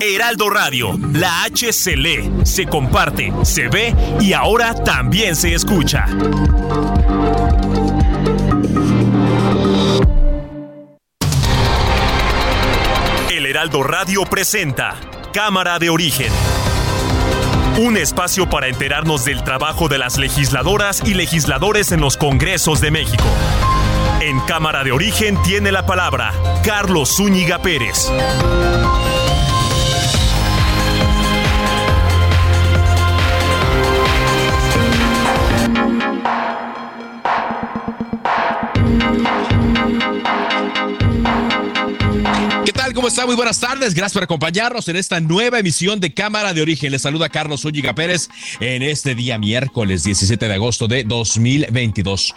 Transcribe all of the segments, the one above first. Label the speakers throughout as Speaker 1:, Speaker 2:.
Speaker 1: Heraldo Radio, la H se lee, se comparte, se ve y ahora también se escucha. El Heraldo Radio presenta Cámara de Origen. Un espacio para enterarnos del trabajo de las legisladoras y legisladores en los Congresos de México. En Cámara de Origen tiene la palabra Carlos Zúñiga Pérez.
Speaker 2: ¿Qué tal? ¿Cómo está? Muy buenas tardes. Gracias por acompañarnos en esta nueva emisión de Cámara de Origen. Les saluda Carlos Zúñiga Pérez en este día miércoles 17 de agosto de 2022.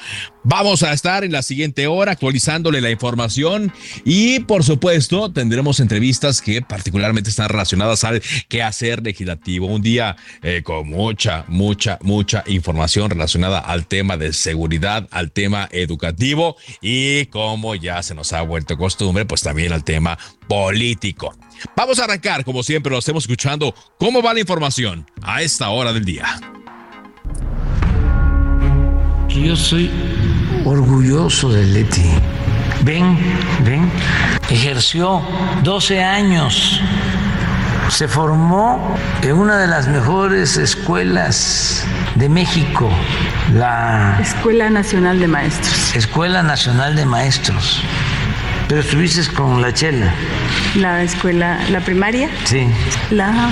Speaker 2: Vamos a estar en la siguiente hora actualizándole la información y por supuesto tendremos entrevistas que particularmente están relacionadas al quehacer legislativo. Un día eh, con mucha, mucha, mucha información relacionada al tema de seguridad, al tema educativo y como ya se nos ha vuelto costumbre, pues también al tema político. Vamos a arrancar, como siempre lo hacemos escuchando, cómo va la información a esta hora del día.
Speaker 3: Yo soy orgulloso de Leti. Ven, ven. Ejerció 12 años. Se formó en una de las mejores escuelas de México, la
Speaker 4: Escuela Nacional de Maestros.
Speaker 3: Escuela Nacional de Maestros. Pero estuviste con la Chela.
Speaker 4: La escuela, la primaria,
Speaker 3: Sí,
Speaker 4: la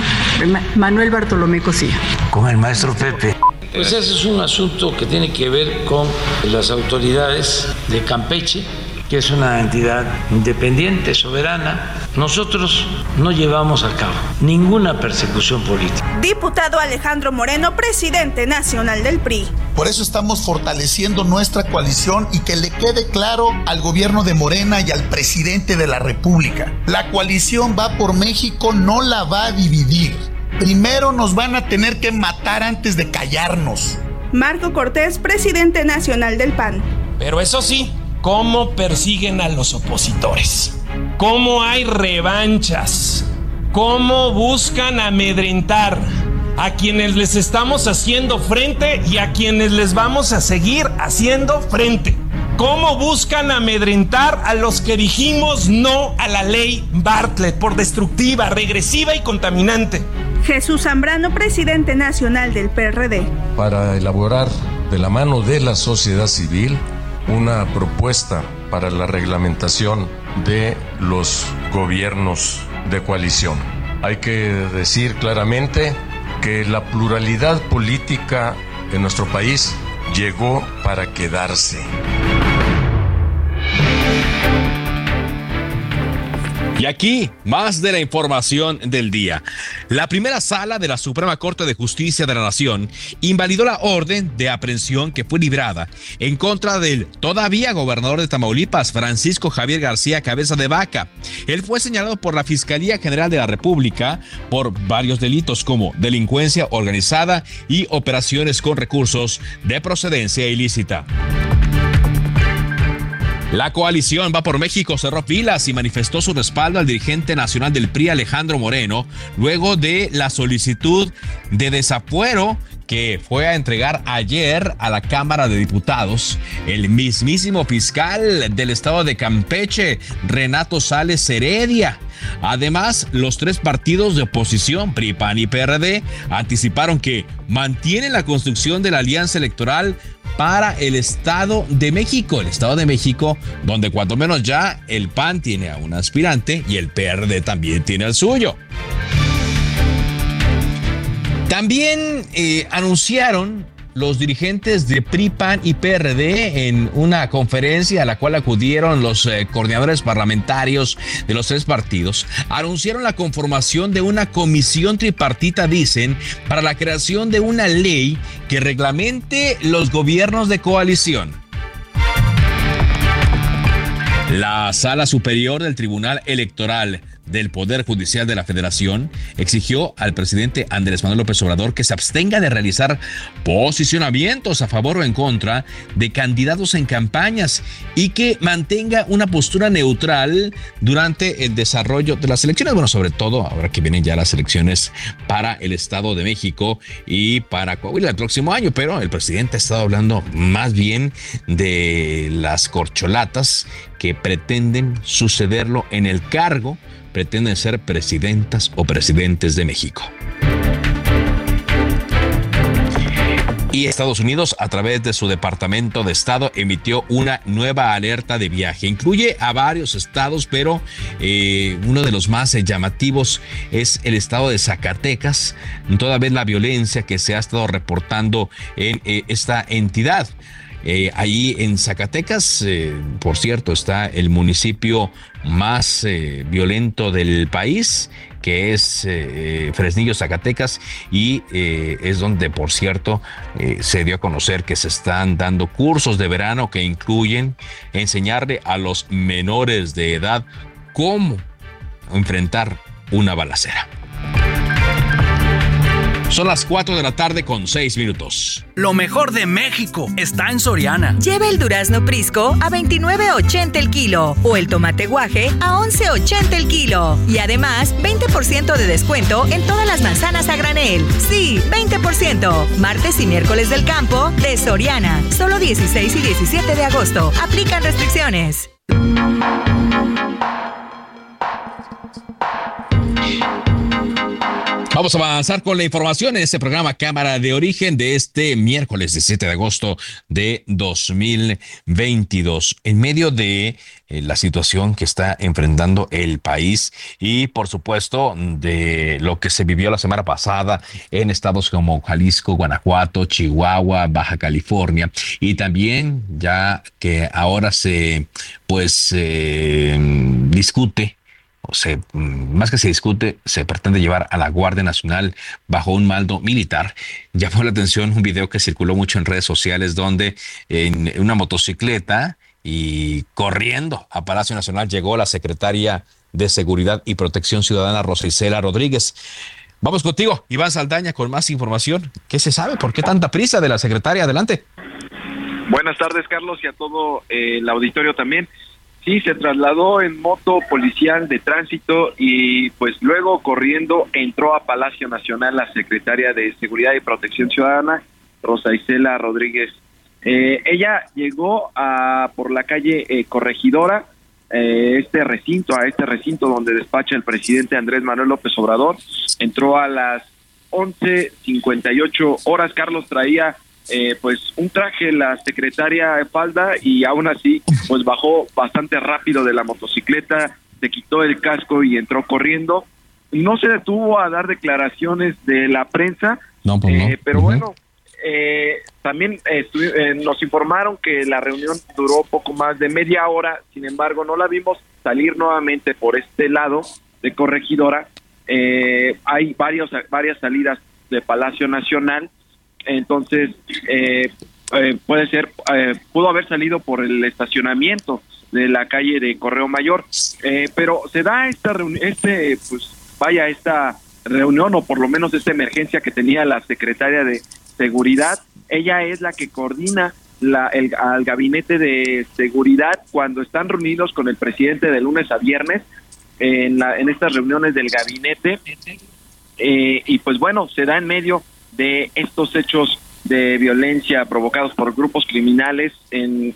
Speaker 4: Manuel Bartolomé Cosía.
Speaker 3: con el maestro Pepe. Pues ese es un asunto que tiene que ver con las autoridades de Campeche, que es una entidad independiente, soberana. Nosotros no llevamos a cabo ninguna persecución política.
Speaker 5: Diputado Alejandro Moreno, presidente nacional del PRI.
Speaker 6: Por eso estamos fortaleciendo nuestra coalición y que le quede claro al gobierno de Morena y al presidente de la República. La coalición va por México, no la va a dividir. Primero nos van a tener que matar antes de callarnos.
Speaker 5: Marco Cortés, presidente nacional del PAN.
Speaker 7: Pero eso sí, ¿cómo persiguen a los opositores? ¿Cómo hay revanchas? ¿Cómo buscan amedrentar a quienes les estamos haciendo frente y a quienes les vamos a seguir haciendo frente? ¿Cómo buscan amedrentar a los que dijimos no a la ley Bartlett por destructiva, regresiva y contaminante?
Speaker 5: Jesús Zambrano, presidente nacional del PRD.
Speaker 8: para elaborar de la mano de la sociedad civil una propuesta para la reglamentación de los gobiernos de coalición. Hay que decir claramente que la pluralidad política en nuestro país llegó para quedarse.
Speaker 2: Y aquí, más de la información del día. La primera sala de la Suprema Corte de Justicia de la Nación invalidó la orden de aprehensión que fue librada en contra del todavía gobernador de Tamaulipas, Francisco Javier García Cabeza de Vaca. Él fue señalado por la Fiscalía General de la República por varios delitos como delincuencia organizada y operaciones con recursos de procedencia ilícita. La coalición Va por México cerró filas y manifestó su respaldo al dirigente nacional del PRI Alejandro Moreno luego de la solicitud de desafuero que fue a entregar ayer a la Cámara de Diputados el mismísimo fiscal del estado de Campeche, Renato Sales Heredia. Además, los tres partidos de oposición, PRI, PAN y PRD, anticiparon que mantienen la construcción de la alianza electoral para el Estado de México, el Estado de México, donde cuanto menos ya el PAN tiene a un aspirante y el PRD también tiene al suyo. También eh, anunciaron los dirigentes de PRI, PAN y PRD en una conferencia a la cual acudieron los eh, coordinadores parlamentarios de los tres partidos, anunciaron la conformación de una comisión tripartita, dicen, para la creación de una ley que reglamente los gobiernos de coalición. La Sala Superior del Tribunal Electoral del Poder Judicial de la Federación exigió al presidente Andrés Manuel López Obrador que se abstenga de realizar posicionamientos a favor o en contra de candidatos en campañas y que mantenga una postura neutral durante el desarrollo de las elecciones. Bueno, sobre todo ahora que vienen ya las elecciones para el Estado de México y para Coahuila el próximo año, pero el presidente ha estado hablando más bien de las corcholatas que pretenden sucederlo en el cargo pretenden ser presidentas o presidentes de México. Y Estados Unidos, a través de su Departamento de Estado, emitió una nueva alerta de viaje. Incluye a varios estados, pero eh, uno de los más llamativos es el estado de Zacatecas, toda vez la violencia que se ha estado reportando en eh, esta entidad. Eh, ahí en Zacatecas, eh, por cierto, está el municipio más eh, violento del país, que es Fresnillo, Zacatecas, y es donde, por cierto, se dio a conocer que se están dando cursos de verano que incluyen enseñarle a los menores de edad cómo enfrentar una balacera. Son las 4 de la tarde con 6 minutos.
Speaker 9: Lo mejor de México está en Soriana.
Speaker 10: Lleva el durazno Prisco a 29.80 el kilo o el tomate guaje a 11.80 el kilo. Y además, 20% de descuento en todas las manzanas a granel. Sí, 20%. Martes y miércoles del campo de Soriana. Solo 16 y 17 de agosto. Aplican restricciones.
Speaker 2: Vamos a avanzar con la información en este programa Cámara de Origen de este miércoles 17 de agosto de 2022. En medio de eh, la situación que está enfrentando el país y por supuesto de lo que se vivió la semana pasada en estados como Jalisco, Guanajuato, Chihuahua, Baja California y también ya que ahora se pues eh, discute se, más que se discute, se pretende llevar a la Guardia Nacional bajo un maldo militar. Llamó la atención un video que circuló mucho en redes sociales donde en una motocicleta y corriendo a Palacio Nacional llegó la secretaria de Seguridad y Protección Ciudadana, Rosa Isela Rodríguez. Vamos contigo, Iván Saldaña, con más información. ¿Qué se sabe? ¿Por qué tanta prisa de la secretaria? Adelante.
Speaker 11: Buenas tardes, Carlos, y a todo eh, el auditorio también. Sí, se trasladó en moto policial de tránsito y pues luego corriendo entró a Palacio Nacional la secretaria de Seguridad y Protección Ciudadana, Rosa Isela Rodríguez. Eh, ella llegó a por la calle eh, Corregidora, eh, este recinto, a este recinto donde despacha el presidente Andrés Manuel López Obrador. Entró a las 11.58 horas. Carlos traía eh, pues un traje la secretaria de falda y aún así pues bajó bastante rápido de la motocicleta, se quitó el casco y entró corriendo. No se detuvo a dar declaraciones de la prensa, no, pues eh, pero bueno, eh, también nos informaron que la reunión duró poco más de media hora, sin embargo no la vimos salir nuevamente por este lado de corregidora. hay varios, varias salidas de Palacio Nacional entonces eh, eh, puede ser, eh, pudo haber salido por el estacionamiento de la calle de Correo Mayor, pero se da esta reunión, este, pues vaya, esta reunión o por lo menos esta emergencia que tenía la secretaria de Seguridad, ella es la que coordina la, el, al gabinete de seguridad cuando están reunidos con el presidente de lunes a viernes en, la, en estas reuniones del gabinete. y pues bueno, se da en medio de estos hechos de violencia provocados por grupos criminales en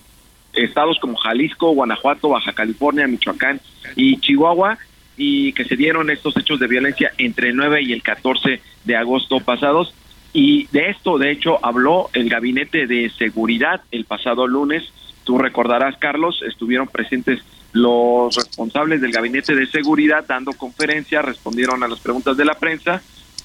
Speaker 11: estados como Jalisco, Guanajuato, Baja California, Michoacán y Chihuahua y que se dieron estos hechos de violencia entre el 9 y el 14 de agosto pasados. Y de esto de hecho habló el gabinete de seguridad el pasado lunes. Tú recordarás Carlos estuvieron presentes los responsables del gabinete de seguridad dando conferencia respondieron a las preguntas de la prensa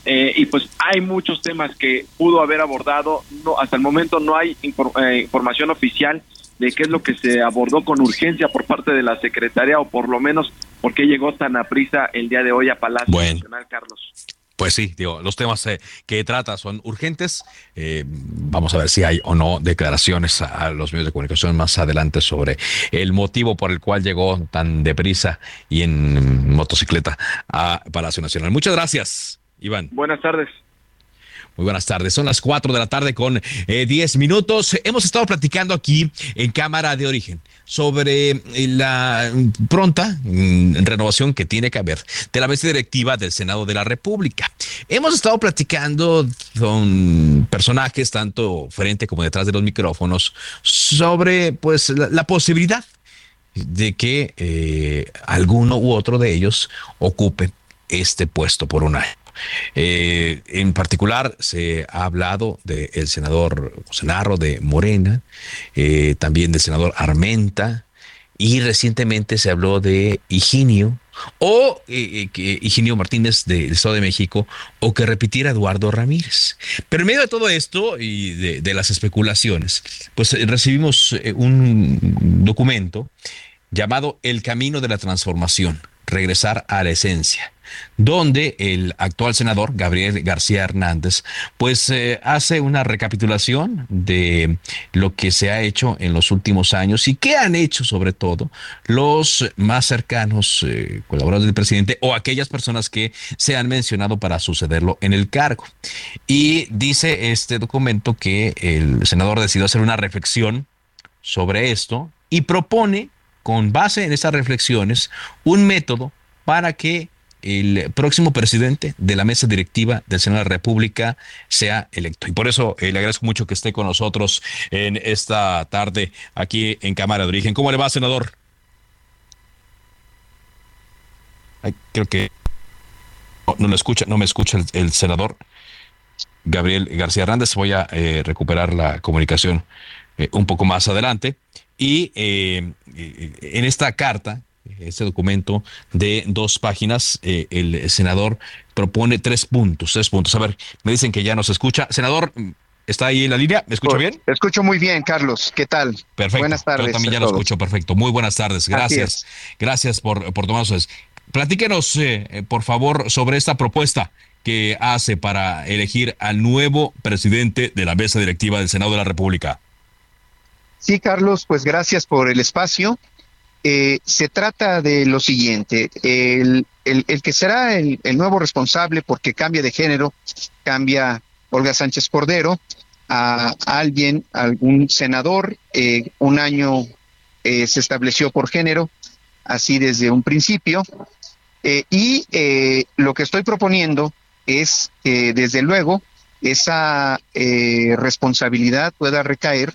Speaker 11: eh, y pues hay muchos temas que pudo haber abordado. No, hasta el momento no hay eh, información oficial de qué es lo que se abordó con urgencia por parte de la secretaria o por lo menos por qué llegó tan a prisa el día de hoy a Palacio Nacional, Carlos.
Speaker 2: Pues sí, digo, los temas eh, que trata son urgentes. Eh, vamos a ver si hay o no declaraciones a, los medios de comunicación más adelante sobre el motivo por el cual llegó tan deprisa y en motocicleta a Palacio Nacional. Muchas gracias, Iván.
Speaker 11: Buenas tardes.
Speaker 2: Muy buenas tardes. Son las 4 de la tarde con 10 eh, minutos. Hemos estado platicando aquí en Cámara de Origen sobre eh, la pronta mm, renovación que tiene que haber de la mesa directiva del Senado de la República. Hemos estado platicando con personajes tanto frente como detrás de los micrófonos sobre pues la, posibilidad de que eh, alguno u otro de ellos ocupe este puesto por un año. Eh, en particular, se ha hablado del senador José de Morena, eh, también del senador Armenta, y recientemente se habló de Higinio, o eh, Higinio Martínez del Estado de México, o que repitiera Eduardo Ramírez. Pero en medio de todo esto y de, de las especulaciones, pues recibimos un documento llamado El Camino de la Transformación, regresar a la esencia donde el actual senador Gabriel García Hernández pues eh, hace una recapitulación de lo que se ha hecho en los últimos años y qué han hecho sobre todo los más cercanos eh, colaboradores del presidente o aquellas personas que se han mencionado para sucederlo en el cargo. Y dice este documento que el senador decidió hacer una reflexión sobre esto y propone con base en esas reflexiones un método para que el próximo presidente de la mesa directiva del Senado de la República sea electo. Y por eso eh, le agradezco mucho que esté con nosotros en esta tarde aquí en Cámara de Origen. ¿Cómo le va, senador? creo que no, lo escucha, no me escucha el, senador Gabriel García Hernández. Voy a eh, recuperar la comunicación eh, un poco más adelante. Y en esta carta este documento de dos páginas, eh, el senador propone tres puntos, tres puntos. A ver, me dicen que ya nos escucha. Senador, ¿está ahí en la línea? ¿Me escucha bien?
Speaker 12: Escucho muy bien, Carlos. ¿Qué tal?
Speaker 2: Perfecto. Buenas tardes. Yo también ya lo escucho perfecto. Muy buenas tardes. Gracias. Gracias por, por tomarnos. Platíquenos, eh, por favor, sobre esta propuesta que hace para elegir al nuevo presidente de la mesa directiva del Senado de la República.
Speaker 12: Sí, Carlos, pues gracias por el espacio. Eh, se trata de lo siguiente, el, que será el, nuevo responsable porque cambia de género, cambia Olga Sánchez Cordero a, alguien, algún senador, eh, un año eh, se estableció por género, así desde un principio, y lo que estoy proponiendo es que desde luego esa responsabilidad pueda recaer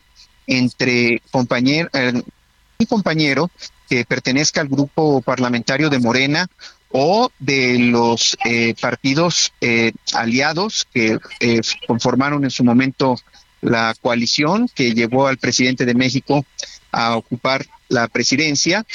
Speaker 12: entre compañero, un compañero que pertenezca al grupo parlamentario de Morena o de los eh, partidos eh, aliados que eh, conformaron en su momento la coalición que llevó al presidente de México a ocupar la presidencia,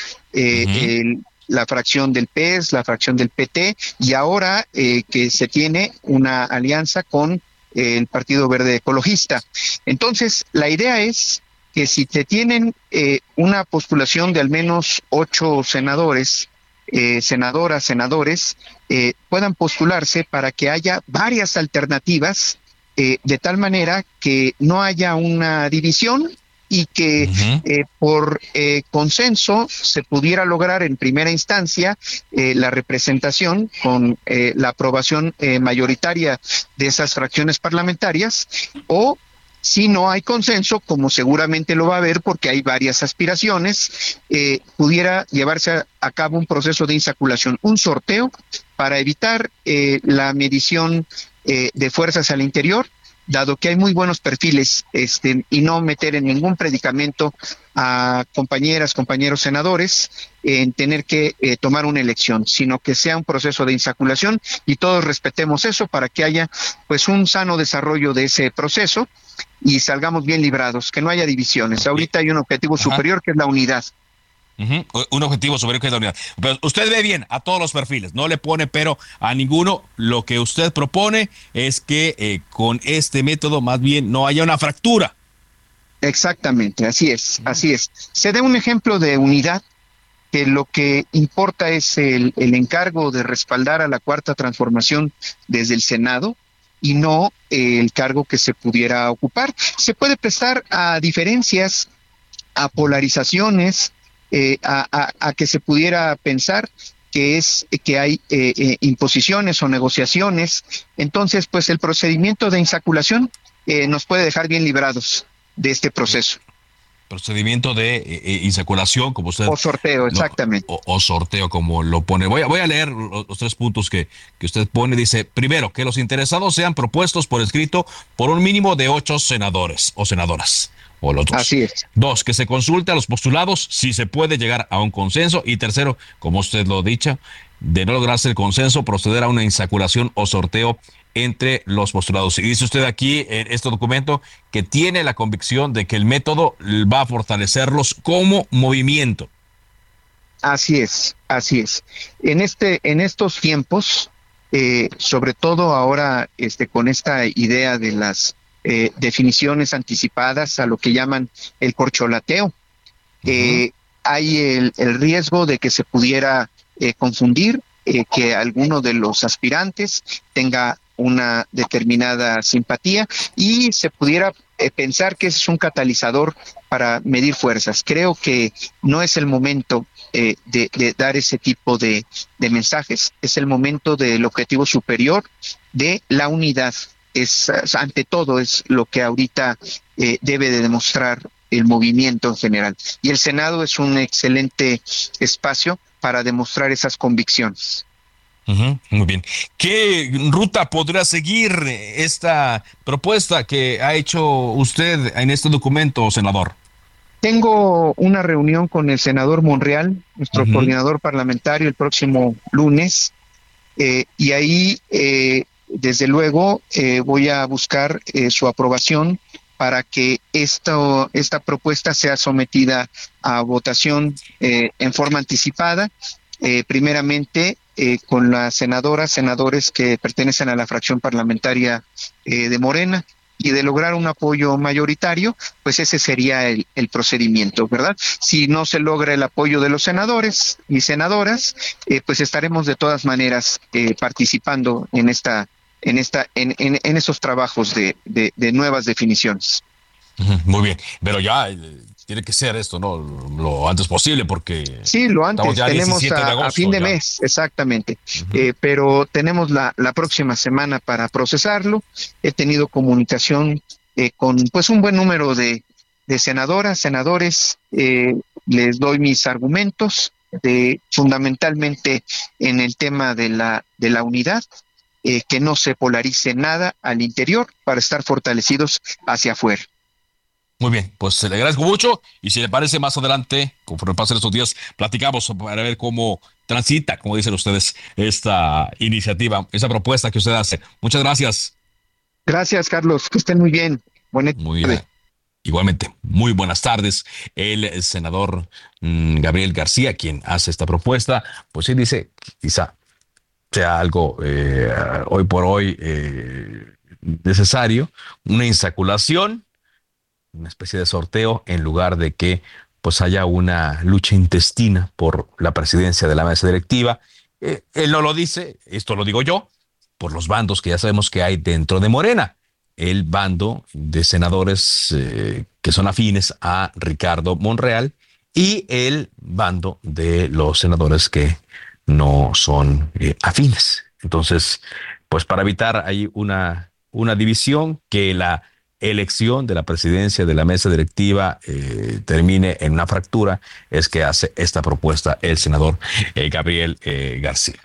Speaker 12: la fracción del PES, la fracción del PT, y ahora que se tiene una alianza con el Partido Verde Ecologista. Entonces, la idea es que si se tienen eh, una postulación de al menos ocho senadores, eh, senadoras, senadores, eh, puedan postularse para que haya varias alternativas de tal manera que no haya una división y que por consenso se pudiera lograr en primera instancia la representación con la aprobación mayoritaria de esas fracciones parlamentarias o si no hay consenso, como seguramente lo va a haber porque hay varias aspiraciones, eh, pudiera llevarse a, cabo un proceso de insaculación, un sorteo para evitar eh, la medición eh, de fuerzas al interior, dado que hay muy buenos perfiles este, y no meter en ningún predicamento a compañeras, compañeros senadores en tener que tomar una elección, sino que sea un proceso de insaculación y todos respetemos eso para que haya pues un sano desarrollo de ese proceso y salgamos bien librados, que no haya divisiones. Ahorita hay un objetivo superior que es la unidad.
Speaker 2: Un objetivo superior que es la unidad. Pero usted ve bien a todos los perfiles, no le pone pero a ninguno. Lo que usted propone es que eh, con este método más bien no haya una fractura.
Speaker 12: Exactamente, así es, así es. Se da un ejemplo de unidad que lo que importa es el, el encargo de respaldar a la cuarta transformación desde el Senado y no el cargo que se pudiera ocupar. Se puede prestar a diferencias, a polarizaciones, eh, a, que se pudiera pensar que es que hay eh, eh, imposiciones o negociaciones. Entonces, pues el procedimiento de insaculación nos puede dejar bien librados de este proceso.
Speaker 2: Procedimiento de insaculación, como usted.
Speaker 12: O sorteo, exactamente.
Speaker 2: o, sorteo, como lo pone. Voy a, voy a leer los, los, tres puntos que, que usted pone. Dice: primero, que los interesados sean propuestos por escrito por un mínimo de ocho senadores o senadoras.
Speaker 12: Así es.
Speaker 2: Dos, que se consulte a los postulados si se puede llegar a un consenso. Y tercero, como usted lo ha dicho, de no lograrse el consenso, proceder a una insaculación o sorteo entre los postulados. Y dice usted aquí en este documento que tiene la convicción de que el método va a fortalecerlos como movimiento.
Speaker 12: Así es, así es. En este, en estos tiempos, eh, sobre todo ahora, este, con esta idea de las eh, definiciones anticipadas a lo que llaman el corcholateo. Eh, hay el, riesgo de que se pudiera eh, confundir, que alguno de los aspirantes tenga una determinada simpatía y se pudiera pensar que es un catalizador para medir fuerzas. Creo que no es el momento de, dar ese tipo de, mensajes, es el momento del objetivo superior de la unidad es ante todo es lo que ahorita eh, debe de demostrar el movimiento en general. Y el Senado es un excelente espacio para demostrar esas convicciones.
Speaker 2: muy bien. ¿Qué ruta podrá seguir esta propuesta que ha hecho usted en este documento, senador?
Speaker 12: Tengo una reunión con el senador Monreal, nuestro coordinador parlamentario, el próximo lunes, eh, y ahí eh, desde luego eh, voy a buscar eh, su aprobación para que esto, esta propuesta sea sometida a votación eh, en forma anticipada, primeramente con las senadoras, senadores que pertenecen a la fracción parlamentaria de Morena, y de lograr un apoyo mayoritario, pues ese sería el, procedimiento, ¿verdad? Si no se logra el apoyo de los senadores y senadoras, pues estaremos de todas maneras participando en esta en, esta, en, en, esos trabajos de, de, nuevas definiciones.
Speaker 2: Muy bien, pero ya eh, tiene que ser esto, ¿no? Lo antes posible, porque.
Speaker 12: Sí, lo antes. tenemos a, fin de mes, exactamente. Eh, pero tenemos la, la próxima semana para procesarlo. He tenido comunicación eh, con, pues, un buen número de, de senadoras, senadores. les doy mis argumentos, de, fundamentalmente en el tema de la, de la unidad eh, que no se polarice nada al interior para estar fortalecidos hacia afuera.
Speaker 2: Muy bien, pues le agradezco mucho y si le parece más adelante, conforme pasen estos días, platicamos para ver cómo transita, como dicen ustedes, esta iniciativa, esa propuesta que usted hace. Muchas gracias.
Speaker 12: Gracias, Carlos. Que estén muy bien.
Speaker 2: muy bien. Igualmente, muy buenas tardes. El senador mm, Gabriel García, quien hace esta propuesta, pues sí dice, quizá sea algo eh, hoy por hoy eh, necesario, una insaculación, una especie de sorteo en lugar de que pues haya una lucha intestina por la presidencia de la mesa directiva. Eh, él no lo dice, esto lo digo yo, por los bandos que ya sabemos que hay dentro de Morena. El bando de senadores que son afines a Ricardo Monreal y el bando de los senadores que no son eh, afines. Entonces, pues para evitar ahí una, una división, que la elección de la presidencia de la mesa directiva eh, termine en una fractura, es que hace esta propuesta el senador eh, Gabriel García.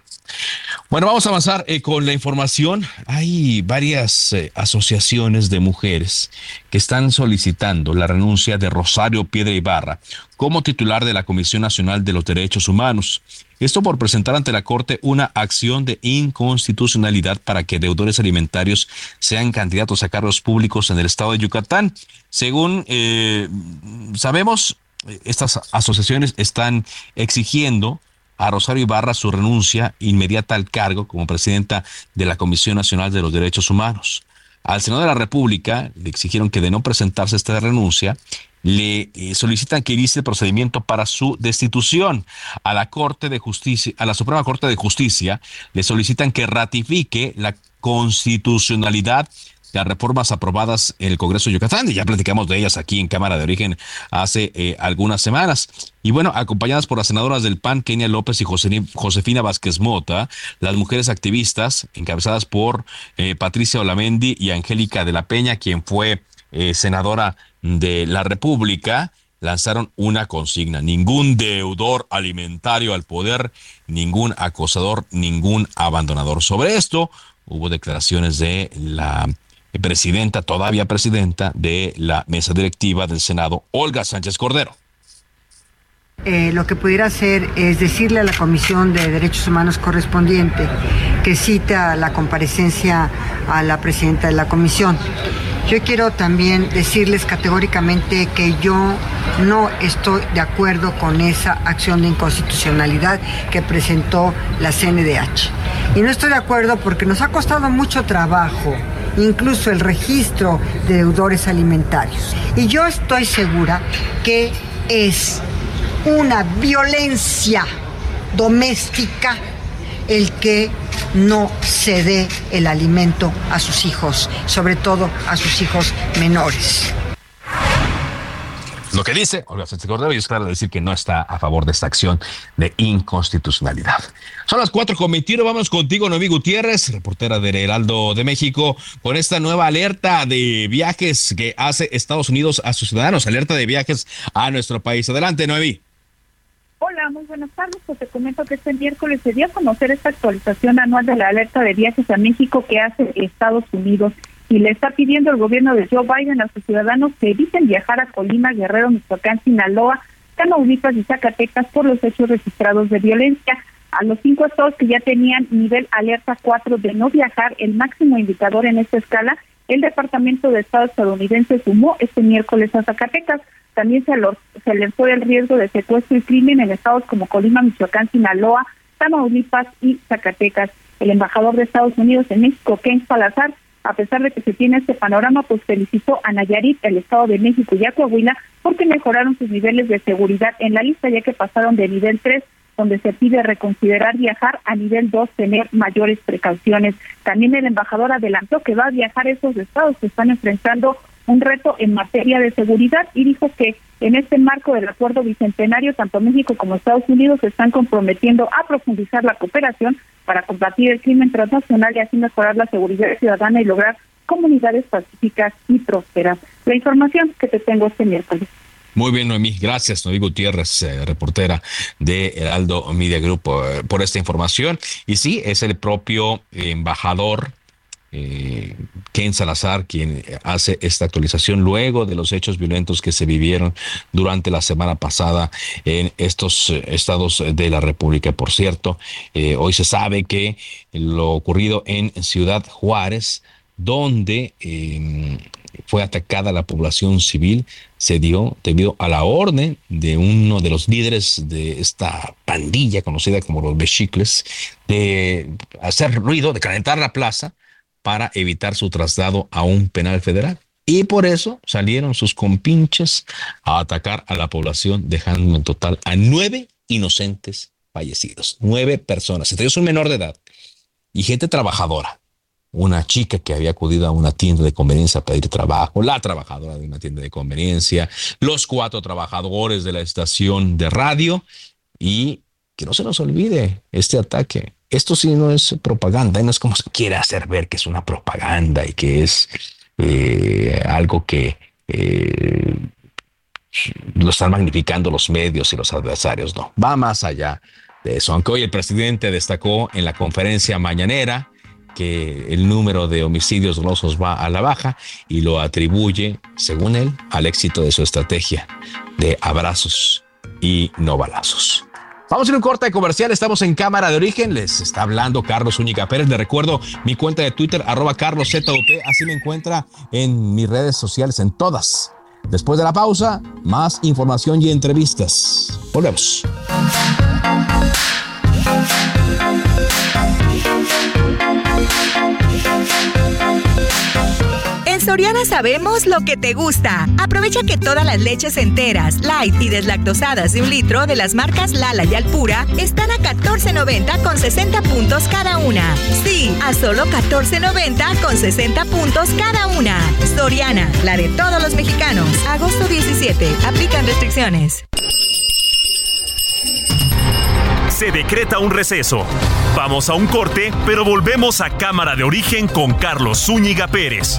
Speaker 2: Bueno, vamos a avanzar con la información. Hay varias asociaciones de mujeres que están solicitando la renuncia de Rosario Piedra Ibarra como titular de la Comisión Nacional de los Derechos Humanos. Esto por presentar ante la Corte una acción de inconstitucionalidad para que deudores alimentarios sean candidatos a cargos públicos en el estado de Yucatán. Según eh, sabemos, estas asociaciones están exigiendo a Rosario Ibarra su renuncia inmediata al cargo como presidenta de la Comisión Nacional de los Derechos Humanos. Al Senado de la República le exigieron que de no presentarse esta renuncia, le eh, solicitan que inicie el procedimiento para su destitución. A la Corte de Justicia, a la Suprema Corte de Justicia, le solicitan que ratifique la constitucionalidad las reformas aprobadas en el Congreso de Yucatán, y ya platicamos de ellas aquí en Cámara de Origen hace eh, algunas semanas. Y bueno, acompañadas por las senadoras del PAN, Kenia López y Josefina Vázquez Mota, las mujeres activistas, encabezadas por eh, Patricia Olamendi y Angélica de la Peña, quien fue eh, senadora de la República, lanzaron una consigna. Ningún deudor alimentario al poder, ningún acosador, ningún abandonador. Sobre esto hubo declaraciones de la presidenta, todavía presidenta de la mesa directiva del Senado, Olga Sánchez Cordero.
Speaker 13: Eh, lo que pudiera hacer es decirle a la Comisión de Derechos Humanos correspondiente que cita la comparecencia a la presidenta de la comisión. Yo quiero también decirles categóricamente que yo no estoy de acuerdo con esa acción de inconstitucionalidad que presentó la CNDH. Y no estoy de acuerdo porque nos ha costado mucho trabajo incluso el registro de deudores alimentarios. Y yo estoy segura que es una violencia doméstica el que no se dé el alimento a sus hijos, sobre todo a sus hijos menores.
Speaker 2: Lo que dice Olga Sánchez Cordero y es claro decir que no está a favor de esta acción de inconstitucionalidad. Son las cuatro con Vamos contigo, Noemí Gutiérrez, reportera de Heraldo de México, con esta nueva alerta de viajes que hace Estados Unidos a sus ciudadanos, alerta de viajes a nuestro país. Adelante, Noemí.
Speaker 14: Hola, muy buenas tardes. Pues te comento que este miércoles se dio a conocer esta actualización anual de la alerta de viajes a México que hace Estados Unidos y le está pidiendo el gobierno de Joe Biden a sus ciudadanos que eviten viajar a Colima, Guerrero, Michoacán, Sinaloa, Tamaulipas y Zacatecas por los hechos registrados de violencia. A los cinco estados que ya tenían nivel alerta 4 de no viajar, el máximo indicador en esta escala, el Departamento de Estado estadounidense sumó este miércoles a Zacatecas. También se, se alertó el riesgo de secuestro y crimen en estados como Colima, Michoacán, Sinaloa, Tamaulipas y Zacatecas. El embajador de Estados Unidos en México, Ken Salazar, a pesar de que se tiene este panorama, pues felicitó a Nayarit, el Estado de México y a Coahuila porque mejoraron sus niveles de seguridad en la lista, ya que pasaron de nivel 3 donde se pide reconsiderar viajar a nivel 2, tener mayores precauciones. También el embajador adelantó que va a viajar a esos estados que están enfrentando un reto en materia de seguridad y dijo que en este marco del acuerdo bicentenario, tanto México como Estados Unidos se están comprometiendo a profundizar la cooperación para combatir el crimen transnacional y así mejorar la seguridad ciudadana y lograr comunidades pacíficas y prósperas. La información que te tengo este miércoles.
Speaker 2: Muy bien, Noemí. Gracias, Noemí Gutiérrez, eh, reportera de Heraldo Media Group, por, por, esta información. Y sí, es el propio embajador eh, Ken Salazar, quien hace esta actualización luego de los hechos violentos que se vivieron durante la semana pasada en estos eh, estados de la República. Por cierto, eh, hoy se sabe que lo ocurrido en Ciudad Juárez, donde em, fue atacada la población civil, se dio debido a la orden de uno de los líderes de esta pandilla conocida como los Bechicles, de hacer ruido, de calentar la plaza para evitar su traslado a un penal federal. Y por eso salieron sus compinches a atacar a la población, dejando en total a nueve inocentes fallecidos. Nueve personas, entre ellos un menor de edad y gente trabajadora. Una chica que había acudido a una tienda de conveniencia a pedir trabajo, la trabajadora de una tienda de conveniencia, los cuatro trabajadores de la estación de radio y que no se nos olvide este ataque esto sí no es propaganda, no es como se quiere hacer ver que es una propaganda y que es eh, algo que eh, lo están magnificando los medios y los adversarios, no, va más allá de eso. Aunque hoy el presidente destacó en la conferencia mañanera que el número de homicidios dolosos va a la baja y lo atribuye, según él, al éxito de su estrategia de abrazos y no balazos. Vamos a ir un corte comercial. Estamos en Cámara de Origen. Les está hablando Carlos Úñiga Pérez. Les recuerdo mi cuenta de Twitter, arroba carloszup. Así me encuentra en mis redes sociales, en todas. Después de la pausa, más información y entrevistas. Volvemos.
Speaker 10: En Soriana sabemos lo que te gusta. Aprovecha que todas las leches enteras, light y deslactosadas de un litro de las marcas Lala y Alpura están a 14.90 con 60 puntos cada una. Sí, a solo 14.90 con 60 puntos cada una. Soriana, la de todos los mexicanos. Agosto 17. Aplican restricciones.
Speaker 1: Se decreta un receso. Vamos a un corte, pero volvemos a Cámara de Origen con Carlos Zúñiga Pérez.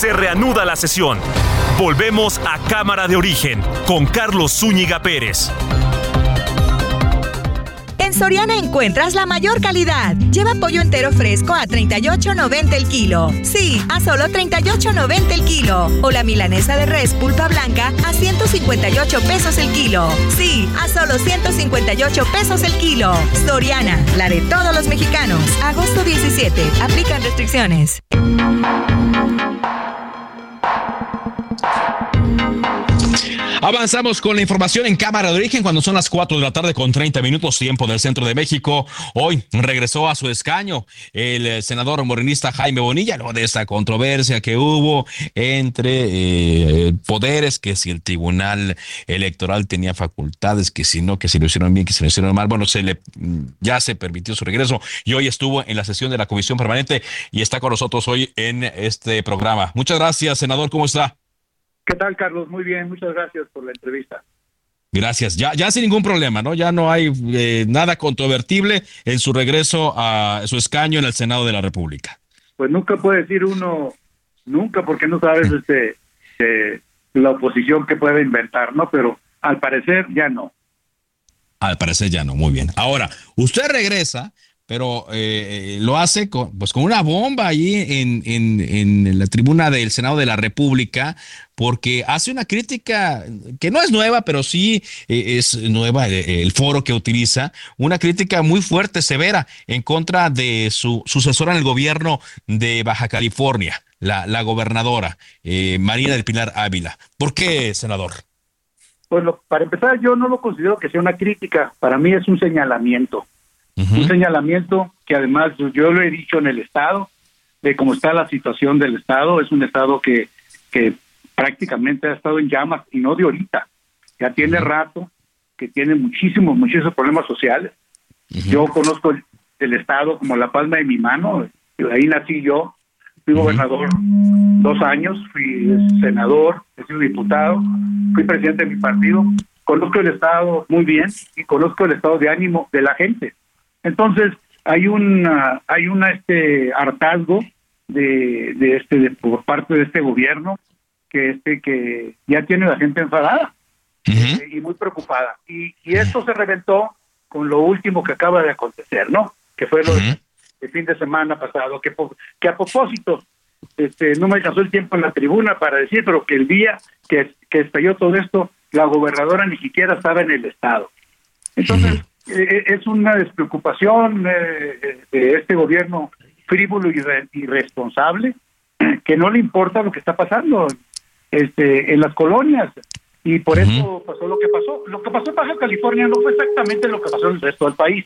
Speaker 1: Se reanuda la sesión. Volvemos a Cámara de Origen con Carlos Zúñiga Pérez.
Speaker 10: En Soriana encuentras la mayor calidad. Lleva pollo entero fresco a 38.90 el kilo. Sí, a solo 38.90 el kilo. O la milanesa de res pulpa blanca a 158 pesos el kilo. Sí, a solo 158 pesos el kilo. Soriana, la de todos los mexicanos. Agosto 17. Aplican restricciones.
Speaker 2: Avanzamos con la información en Cámara de Origen cuando son las 4 de la tarde con 30 minutos tiempo del centro de México. Hoy regresó a su escaño el eh, senador morenista Jaime Bonilla, luego de esta controversia que hubo entre eh, poderes, que si el Tribunal Electoral tenía facultades, que si no, que si lo hicieron bien, que si lo hicieron mal. Bueno, se le ya se permitió su regreso y hoy estuvo en la sesión de la Comisión Permanente y está con nosotros hoy en este programa. Muchas gracias, senador. ¿Cómo está?
Speaker 15: ¿Qué tal, Carlos? Muy bien, muchas gracias por la entrevista.
Speaker 2: Gracias. Ya, ya sin ningún problema, ¿no? Ya no hay eh, nada controvertible en su regreso a su escaño en el Senado de la República.
Speaker 15: Pues nunca puede decir uno, nunca, porque no sabes este, eh, la oposición que puede inventar, ¿no? Pero al parecer ya no.
Speaker 2: Al parecer ya no, muy bien. Ahora, usted regresa, pero eh, lo hace con, pues con una bomba ahí en, en, en, la tribuna del Senado de la República, porque hace una crítica que no es nueva, pero sí eh, es nueva el, el, foro que utiliza, una crítica muy fuerte, severa, en contra de su sucesora en el gobierno de Baja California, la, la gobernadora eh, Marina del Pilar Ávila. ¿Por qué, senador?
Speaker 15: Bueno, para empezar, yo no lo considero que sea una crítica, para mí es un señalamiento un señalamiento que además yo lo he dicho en el Estado, de cómo está la situación del Estado, es un Estado que, que prácticamente ha estado en llamas y no de ahorita, ya tiene rato, que tiene muchísimos, muchísimos problemas sociales. Yo conozco el, el, Estado como la palma de mi mano, ahí nací yo, fui gobernador dos años, fui senador, he sido diputado, fui presidente de mi partido, conozco el Estado muy bien y conozco el estado de ánimo de la gente. Entonces, hay una hay una este hartazgo de, de este de, por parte de este gobierno que este que ya tiene la gente enfadada uh -huh. y muy preocupada. Y, y esto se reventó con lo último que acaba de acontecer no que fue lo uh -huh. el fin de semana pasado que que a propósito este no me alcanzó el tiempo en la tribuna para decir pero que el día que, que estalló todo esto la gobernadora ni siquiera estaba en el estado. Entonces uh -huh es una despreocupación eh, de este gobierno frívolo y irresponsable que no le importa lo que está pasando este en las colonias Y por eso pasó lo que pasó. Lo que pasó en Baja California no fue exactamente lo que pasó en el resto del país.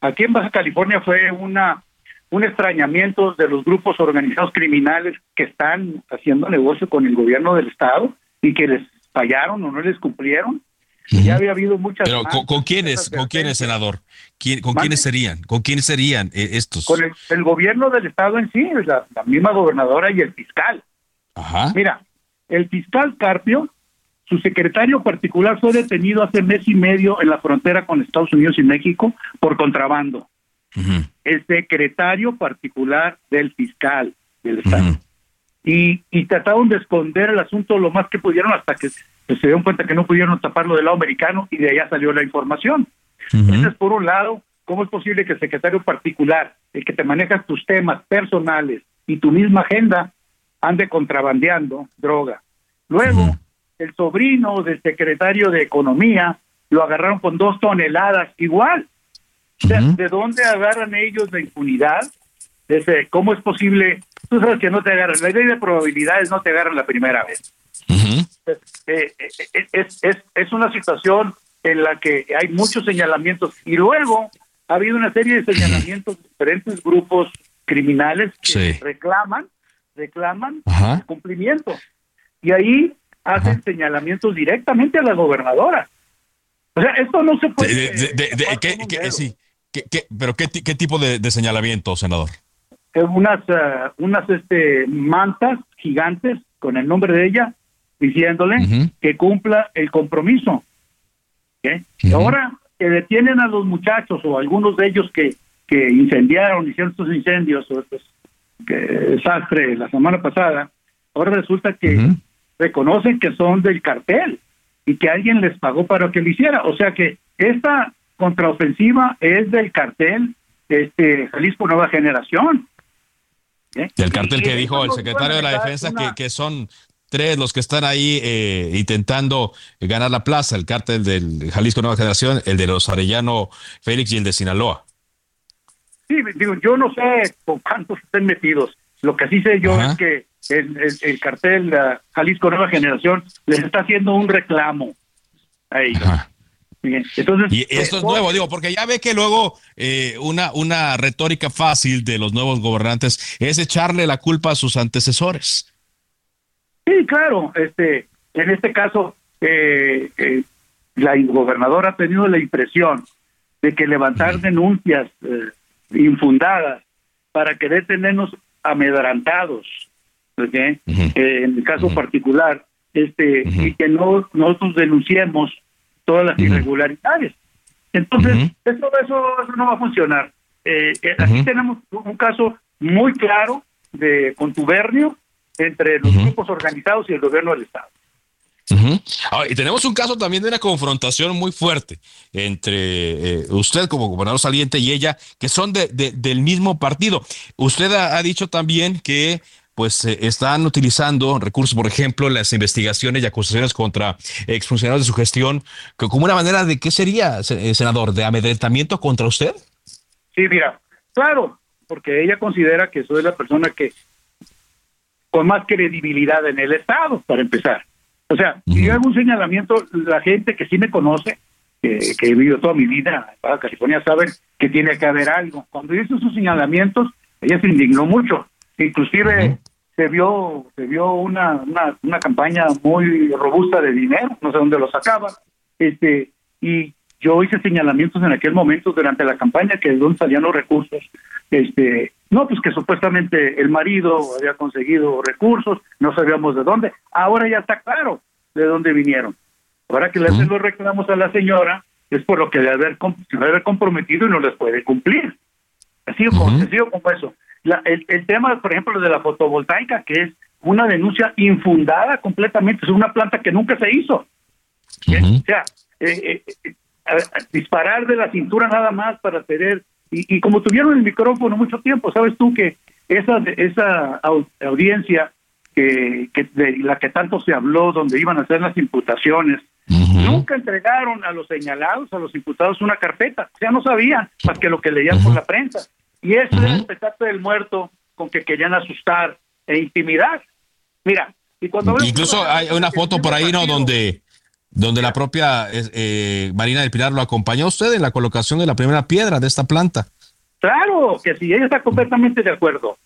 Speaker 15: Aquí en Baja California fue una un extrañamiento de los grupos organizados criminales que están haciendo negocio con el gobierno del estado y que les fallaron o no les cumplieron. Ya había habido muchas.
Speaker 2: Pero ¿con, quiénes, con quiénes, senador? ¿Con quiénes serían? ¿Con quiénes serían eh, estos?
Speaker 15: Con el, gobierno del estado en sí, la, la misma gobernadora y el fiscal.
Speaker 2: Ajá.
Speaker 15: Mira, el fiscal Carpio, su secretario particular fue detenido hace mes y medio en la frontera con Estados Unidos y México por contrabando. El secretario particular del fiscal del Estado. y, y trataron de esconder el asunto lo más que pudieron hasta que se dieron cuenta que no pudieron taparlo del lado americano y de allá salió la información. Entonces, por un lado, ¿cómo es posible que el secretario particular, el que te maneja tus temas personales y tu misma agenda, ande contrabandeando droga? Luego, el sobrino del secretario de Economía lo agarraron con dos toneladas igual. ¿de dónde agarran ellos la impunidad? Desde, ¿Cómo es posible? Tú sabes que no te agarran, la ley de probabilidades no te agarran la primera vez. Eh, eh, eh, es, es, es una situación en la que hay muchos señalamientos y luego ha habido una serie de señalamientos de diferentes grupos criminales que reclaman reclaman el cumplimiento y ahí hacen señalamientos directamente a la gobernadora. O sea, esto no se puede.
Speaker 2: De, sí. ¿Qué, pero qué, qué tipo de, señalamiento, senador?
Speaker 15: Unas, unas este, mantas gigantes con el nombre de ella diciéndole que cumpla el compromiso. Ahora que detienen a los muchachos o algunos de ellos que, que incendiaron, hicieron estos incendios o estos desastre la semana pasada, ahora resulta que reconocen que son del cartel y que alguien les pagó para que lo hiciera. O sea que esta contraofensiva es del cartel este Jalisco Nueva Generación.
Speaker 2: Del cartel que dijo el secretario de la Defensa que, que son tres los que están ahí eh, intentando ganar la plaza, el cártel del Jalisco Nueva Generación, el de los Arellano Félix y el de Sinaloa.
Speaker 15: Sí, digo, yo no sé con cuántos estén metidos. Lo que sí sé yo es que el, cartel Jalisco Nueva Generación les está haciendo un reclamo ahí. Entonces,
Speaker 2: y esto es eh, nuevo, digo, porque ya ve que luego eh, una, una retórica fácil de los nuevos gobernantes es echarle la culpa a sus antecesores.
Speaker 15: Sí, claro. Este, en este caso, eh, eh, la gobernadora ha tenido la impresión de que levantar denuncias eh, infundadas para querer tenernos amedrantados, en el caso particular, este, y que no nosotros denunciemos todas las irregularidades. Entonces, eso, eso, no va a funcionar. aquí tenemos un caso muy claro de contubernio entre los grupos organizados y el gobierno del Estado.
Speaker 2: Ah, y tenemos un caso también de una confrontación muy fuerte entre eh, usted como gobernador saliente y ella, que son de, del mismo partido. Usted ha, dicho también que pues eh, están utilizando recursos, por ejemplo, las investigaciones y acusaciones contra exfuncionarios de su gestión, como una manera de, ¿qué sería, eh, senador? ¿De amedrentamiento contra usted?
Speaker 15: Sí, mira, claro, porque ella considera que soy la persona que con más credibilidad en el Estado, para empezar. O sea, si yo hago un señalamiento, la gente que sí me conoce, que, he vivido toda mi vida en Baja California, saben que tiene que haber algo. Cuando hizo sus señalamientos, ella se indignó mucho. Inclusive se vio se vio una, una, una campaña muy robusta de dinero, no sé dónde lo sacaba, este y yo hice señalamientos en aquel momento durante la campaña que de dónde salían los recursos este no, pues que supuestamente el marido había conseguido recursos, no sabíamos de dónde. Ahora ya está claro de dónde vinieron. Ahora que le hacen los reclamos a la señora, es por lo que le haber, haber comprometido y no les puede cumplir. Así como, como eso. el, el tema, por ejemplo, de la fotovoltaica, que es una denuncia infundada completamente, es una planta que nunca se hizo. O sea, eh, eh, eh, disparar de la cintura nada más para tener y, como tuvieron el micrófono mucho tiempo, sabes tú que esa esa audiencia que, de la que tanto se habló, donde iban a hacer las imputaciones, nunca entregaron a los señalados, a los imputados, una carpeta. O sea, no sabían más que lo que leían por la prensa. Y eso era el petate del muerto con que querían asustar e intimidar. Mira, y cuando...
Speaker 2: Incluso hay una foto por ahí, ¿no? Donde donde la propia eh, Marina del Pilar lo acompañó a usted en la colocación de la primera piedra de esta planta.
Speaker 15: Claro, que sí, ella está completamente de acuerdo.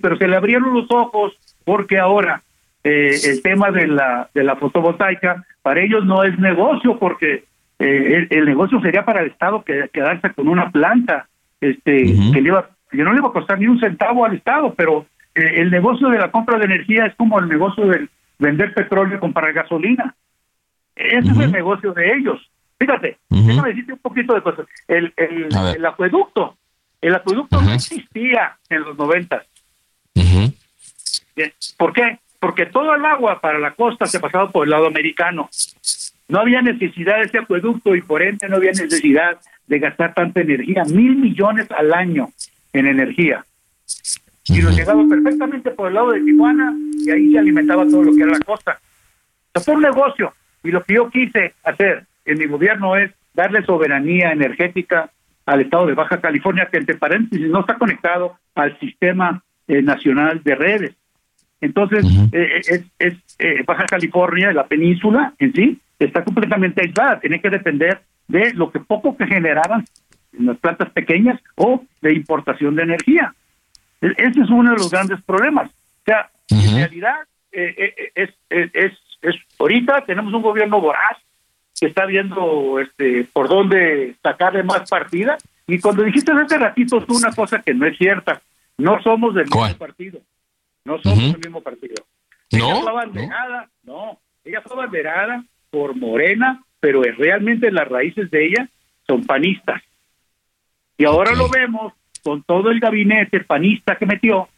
Speaker 15: Pero se le abrieron los ojos porque ahora eh, el tema de la, de la fotovoltaica para ellos no es negocio porque eh, el, negocio sería para el Estado que, quedarse con una planta este que, le iba, que no le va a costar ni un centavo al Estado, pero eh, el negocio de la compra de energía es como el negocio de vender petróleo y comprar gasolina. Ese es el negocio de ellos. Fíjate, déjame decirte un poquito de cosas. El, el, acueducto, el acueducto no existía en los noventas. ¿Por qué? Porque todo el agua para la costa se pasaba por el lado americano. No había necesidad de ese acueducto y por ende no había necesidad de gastar tanta energía, mil millones al año en energía. Y lo llegaba perfectamente por el lado de Tijuana y ahí se alimentaba todo lo que era la costa. O fue un negocio. Y lo que yo quise hacer en mi gobierno es darle soberanía energética al estado de Baja California, que entre paréntesis no está conectado al sistema eh, nacional de redes. Entonces, eh, es, es eh, Baja California, la península en sí, está completamente aislada, tiene que depender de lo que poco que generaban en las plantas pequeñas o de importación de energía. E, ese es uno de los grandes problemas. O sea, en realidad, es, es, es, es, ahorita tenemos un gobierno voraz que está viendo este por dónde sacarle más partida. Y cuando dijiste hace ratito tú una cosa que no es cierta, no somos del mismo partido. No somos del mismo partido.
Speaker 2: ¿No?
Speaker 15: Ella fue abanderada, no. Ella fue abanderada por Morena, pero realmente las raíces de ella son panistas. Y ahora lo vemos con todo el gabinete panista que metió,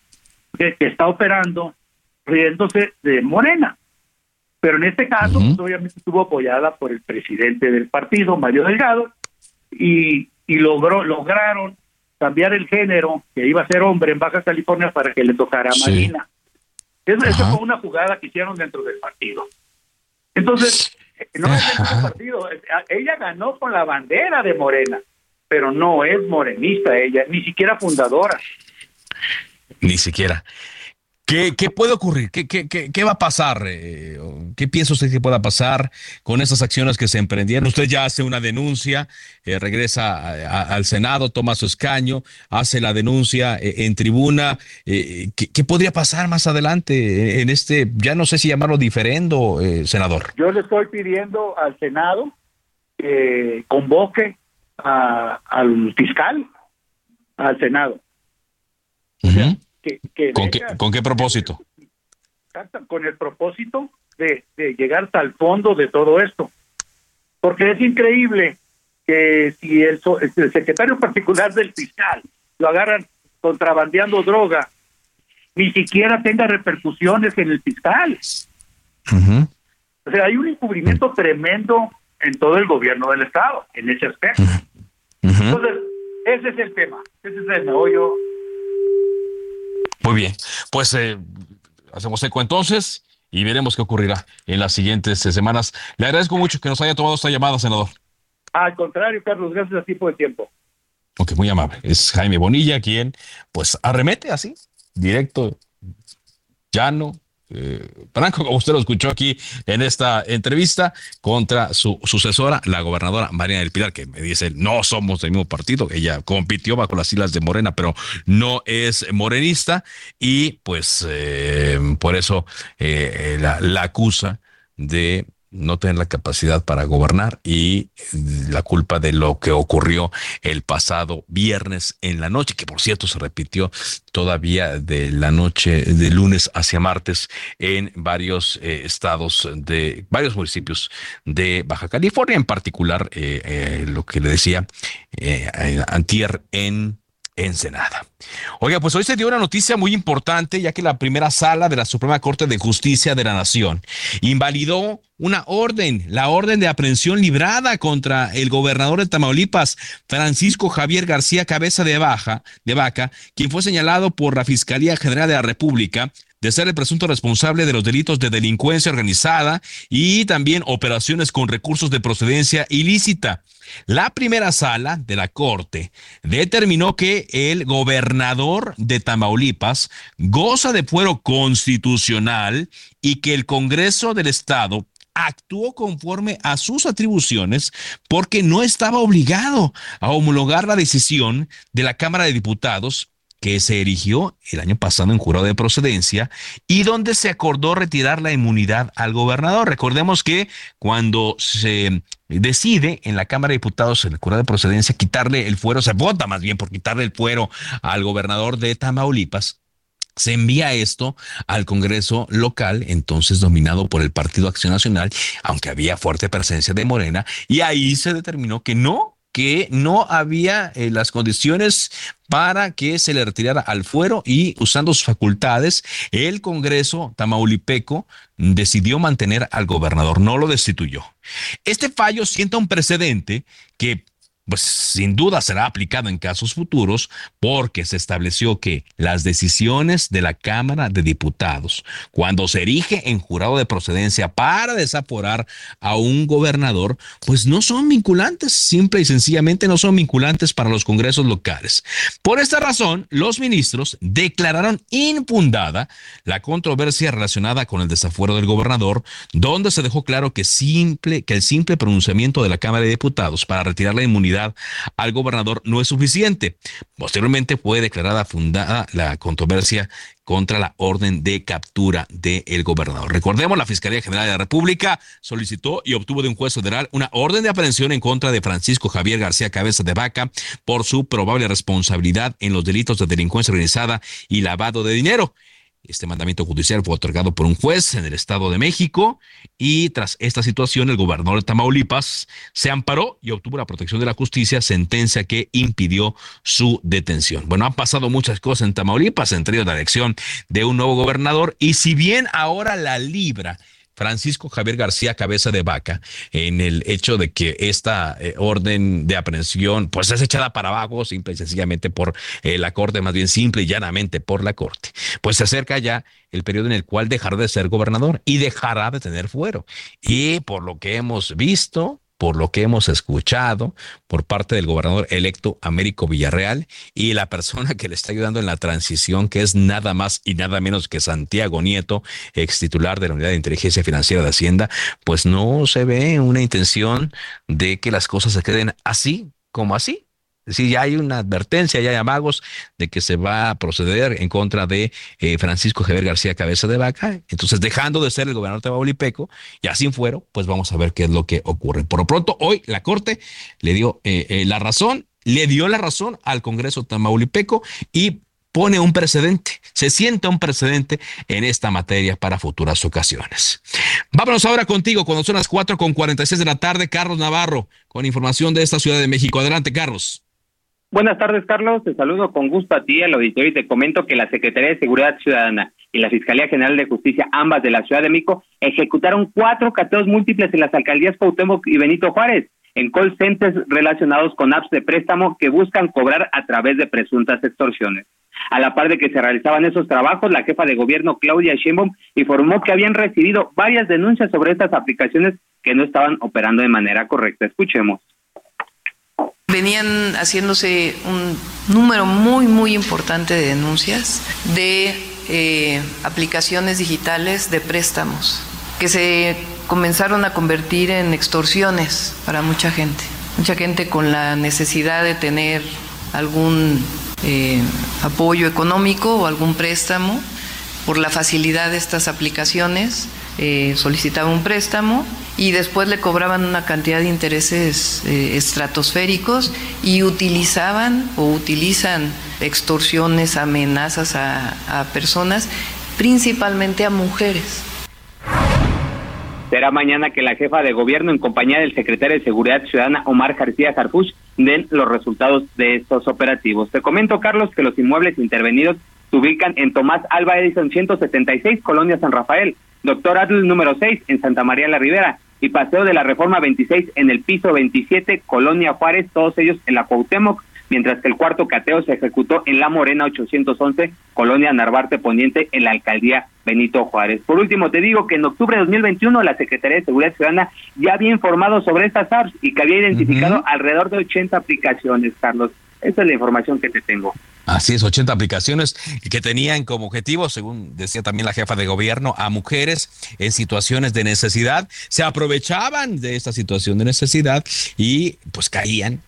Speaker 15: que, está operando, riéndose de Morena. Pero en este caso, pues, obviamente estuvo apoyada por el presidente del partido, Mario Delgado, y, y logró, lograron cambiar el género, que iba a ser hombre en Baja California, para que le tocara a Marina. Esa fue una jugada que hicieron dentro del partido. Entonces, no es dentro del partido. Ella ganó con la bandera de Morena, pero no es morenista ella, ni siquiera fundadora.
Speaker 2: Ni siquiera. ¿Qué, puede ocurrir? ¿Qué, qué, qué, va a pasar? Eh, ¿Qué piensa usted que pueda pasar con esas acciones que se emprendieron? Usted ya hace una denuncia, eh, regresa al Senado, toma su escaño, hace la denuncia eh, en tribuna. ¿qué, podría pasar más adelante en este, ya no sé si llamarlo diferendo, senador?
Speaker 15: Yo le estoy pidiendo al Senado que convoque al fiscal, al Senado.
Speaker 2: ¿Con, qué, propósito?
Speaker 15: Con el propósito de, llegar hasta el fondo de todo esto. Porque es increíble que si el, secretario particular del fiscal lo agarran contrabandeando droga, ni siquiera tenga repercusiones en el fiscal. O sea, hay un encubrimiento tremendo en todo el gobierno del Estado, en ese aspecto. Entonces, ese es el tema, ese es el meollo
Speaker 2: muy bien, pues eh, hacemos eco entonces y veremos qué ocurrirá en las siguientes eh, semanas. Le agradezco mucho que nos haya tomado esta llamada, senador.
Speaker 15: Al contrario, Carlos, gracias a ti por el tiempo.
Speaker 2: Ok, muy amable. Es Jaime Bonilla quien, pues, arremete así, directo, llano, Franco, como usted lo escuchó aquí en esta entrevista, contra su sucesora, la gobernadora María del Pilar, que me dice, no somos del mismo partido, ella compitió bajo las islas de Morena, pero no es morenista, y pues eh, por eso eh, la acusa de no tener la capacidad para gobernar y la culpa de lo que ocurrió el pasado viernes en la noche, que por cierto se repitió todavía de la noche de lunes hacia martes en varios eh, estados de varios municipios de Baja California, en particular eh, eh, lo que le decía antier en Ensenada. Oiga, pues hoy se dio una noticia muy importante, ya que la primera sala de la Suprema Corte de Justicia de la Nación invalidó una orden, la orden de aprehensión librada contra el gobernador de Tamaulipas, Francisco Javier García Cabeza de Baja, de Vaca, quien fue señalado por la Fiscalía General de la República de ser el presunto responsable de los delitos de delincuencia organizada y también operaciones con recursos de procedencia ilícita. La primera sala de la Corte determinó que el gobernador de Tamaulipas goza de fuero constitucional y que el Congreso del Estado actuó conforme a sus atribuciones porque no estaba obligado a homologar la decisión de la Cámara de Diputados que se erigió el año pasado en jurado de procedencia y donde se acordó retirar la inmunidad al gobernador. Recordemos que cuando se decide en la Cámara de Diputados, en el jurado de procedencia, quitarle el fuero, se vota más bien por quitarle el fuero al gobernador de Tamaulipas, se envía esto al Congreso local, entonces dominado por el Partido Acción Nacional, aunque había fuerte presencia de Morena, y ahí se determinó que no, que no había eh, las condiciones para que se le retirara al fuero y usando sus facultades, el Congreso tamaulipeco decidió mantener al gobernador, no lo destituyó. Este fallo sienta un precedente que pues sin duda será aplicado en casos futuros porque se estableció que las decisiones de la Cámara de Diputados, cuando se erige en jurado de procedencia para desaforar a un gobernador, pues no son vinculantes, simple y sencillamente no son vinculantes para los congresos locales. Por esta razón, los ministros declararon infundada la controversia relacionada con el desafuero del gobernador, donde se dejó claro que simple que el simple pronunciamiento de la Cámara de Diputados para retirar la inmunidad al gobernador no es suficiente. Posteriormente fue declarada fundada la controversia contra la orden de captura del gobernador. Recordemos, la Fiscalía General de la República solicitó y obtuvo de un juez federal una orden de aprehensión en contra de Francisco Javier García Cabeza de Vaca por su probable responsabilidad en los delitos de delincuencia organizada y lavado de dinero. Este mandamiento judicial fue otorgado por un juez en el Estado de México y tras esta situación el gobernador de Tamaulipas se amparó y obtuvo la protección de la justicia, sentencia que impidió su detención. Bueno, han pasado muchas cosas en Tamaulipas, entre ellos la elección de un nuevo gobernador y si bien ahora la libra Francisco Javier García Cabeza de Vaca en el hecho de que esta eh, orden de aprehensión pues es echada para abajo simple y sencillamente por eh, la Corte, más bien simple y llanamente por la Corte. Pues se acerca ya el periodo en el cual dejará de ser gobernador y dejará de tener fuero. Y por lo que hemos visto, por lo que hemos escuchado por parte del gobernador electo Américo Villarreal y la persona que le está ayudando en la transición, que es nada más y nada menos que Santiago Nieto, ex titular de la Unidad de Inteligencia Financiera de Hacienda, pues no se ve una intención de que las cosas se queden así como así. Sí, ya hay una advertencia, ya hay amagos de que se va a proceder en contra de eh, Francisco Javier García Cabeza de Vaca. Entonces, dejando de ser el gobernador de Tamaulipeco, y así fueron, pues vamos a ver qué es lo que ocurre. Por lo pronto, hoy la Corte le dio eh, eh, la razón, le dio la razón al Congreso Tamaulipeco y pone un precedente, se sienta un precedente en esta materia para futuras ocasiones. Vámonos ahora contigo cuando son las 4 con 46 de la tarde, Carlos Navarro, con información de esta Ciudad de México. Adelante, Carlos.
Speaker 16: Buenas tardes, Carlos. Te saludo con gusto a ti, al auditorio, y te comento que la Secretaría de Seguridad Ciudadana y la Fiscalía General de Justicia, ambas de la Ciudad de México, ejecutaron cuatro cateos múltiples en las alcaldías Cuauhtémoc y Benito Juárez, en call centers relacionados con apps de préstamo que buscan cobrar a través de presuntas extorsiones. A la par de que se realizaban esos trabajos, la jefa de gobierno Claudia Sheinbaum informó que habían recibido varias denuncias sobre estas aplicaciones que no estaban operando de manera correcta. Escuchemos.
Speaker 17: Venían haciéndose un número muy, muy importante de denuncias de eh, aplicaciones digitales de préstamos que se comenzaron a convertir en extorsiones para mucha gente. Mucha gente con la necesidad de tener algún eh, apoyo económico o algún préstamo por la facilidad de estas aplicaciones eh, solicitaba un préstamo y después le cobraban una cantidad de intereses eh, estratosféricos y utilizaban o utilizan extorsiones, amenazas a, personas, principalmente a mujeres.
Speaker 16: Será mañana que la jefa de gobierno, en compañía del secretario de Seguridad Ciudadana, Omar García Jarfush, den los resultados de estos operativos. Te comento, Carlos, que los inmuebles intervenidos se ubican en Tomás Alba Edison 176, Colonia San Rafael, Doctor Atl número 6 en Santa María la Ribera y Paseo de la Reforma 26 en el piso 27, Colonia Juárez, todos ellos en la Cuauhtémoc, mientras que el cuarto cateo se ejecutó en La Morena 811, Colonia Narvarte Poniente, en la alcaldía Benito Juárez. Por último, te digo que en octubre de 2021 la Secretaría de Seguridad Ciudadana ya había informado sobre estas apps y que había identificado alrededor de 80 aplicaciones, Carlos. Esa es la información que te tengo.
Speaker 2: Así es, 80 aplicaciones que tenían como objetivo, según decía también la jefa de gobierno, a mujeres en situaciones de necesidad. Se aprovechaban de esta situación de necesidad y pues caían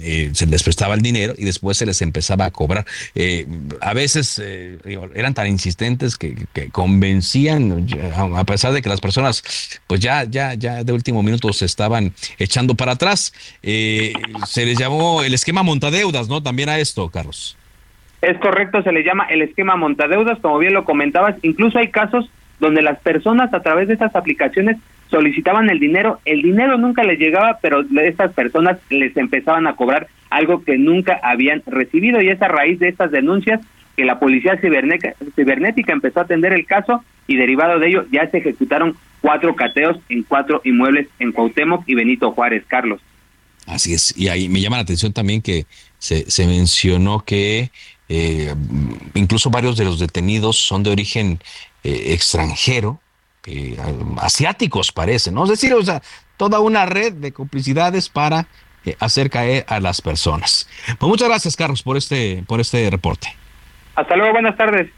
Speaker 2: eh, se les prestaba el dinero y después se les empezaba a cobrar. Eh, a veces eh, eran tan insistentes que, convencían, a pesar de que las personas, pues ya, ya, ya de último minuto se estaban echando para atrás. se les llamó el esquema montadeudas, ¿no? También a esto, Carlos.
Speaker 16: Es correcto, se le llama el esquema montadeudas, como bien lo comentabas. Incluso hay casos donde las personas a través de estas aplicaciones solicitaban el dinero, el dinero nunca les llegaba, pero estas personas les empezaban a cobrar algo que nunca habían recibido y es a raíz de estas denuncias que la policía cibernética, empezó a atender el caso y derivado de ello ya se ejecutaron cuatro cateos en cuatro inmuebles en Cuauhtémoc y Benito Juárez, Carlos.
Speaker 2: Así es, y ahí me llama la atención también que se mencionó que eh, incluso varios de los detenidos son de origen eh, extranjero eh, asiáticos parece, ¿no? Es decir, o sea, toda una red de complicidades para hacer caer a las personas. Pues muchas gracias, Carlos, por este, por este reporte.
Speaker 16: Hasta luego, buenas tardes.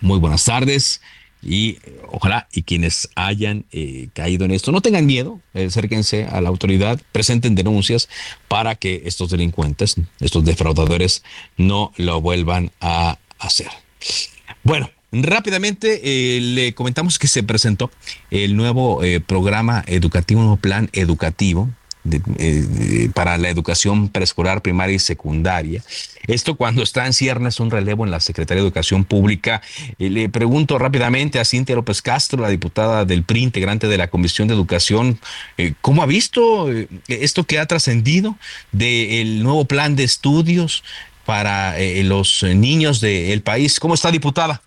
Speaker 2: Muy buenas tardes y eh, ojalá y quienes hayan caído en esto no tengan miedo, acérquense a la autoridad, presenten denuncias para que estos delincuentes, estos defraudadores no lo vuelvan a hacer. Bueno, Rápidamente eh, le comentamos que se presentó el nuevo eh, programa educativo, un nuevo plan educativo eh, para la educación preescolar, primaria y secundaria. Esto cuando está en ciernes un relevo en la Secretaría de Educación Pública. le pregunto rápidamente a Cintia López Castro, la diputada del PRI, integrante de la Comisión de Educación, ¿cómo ha visto esto que ha trascendido del nuevo plan de estudios para los niños del país? ¿Cómo está, diputada?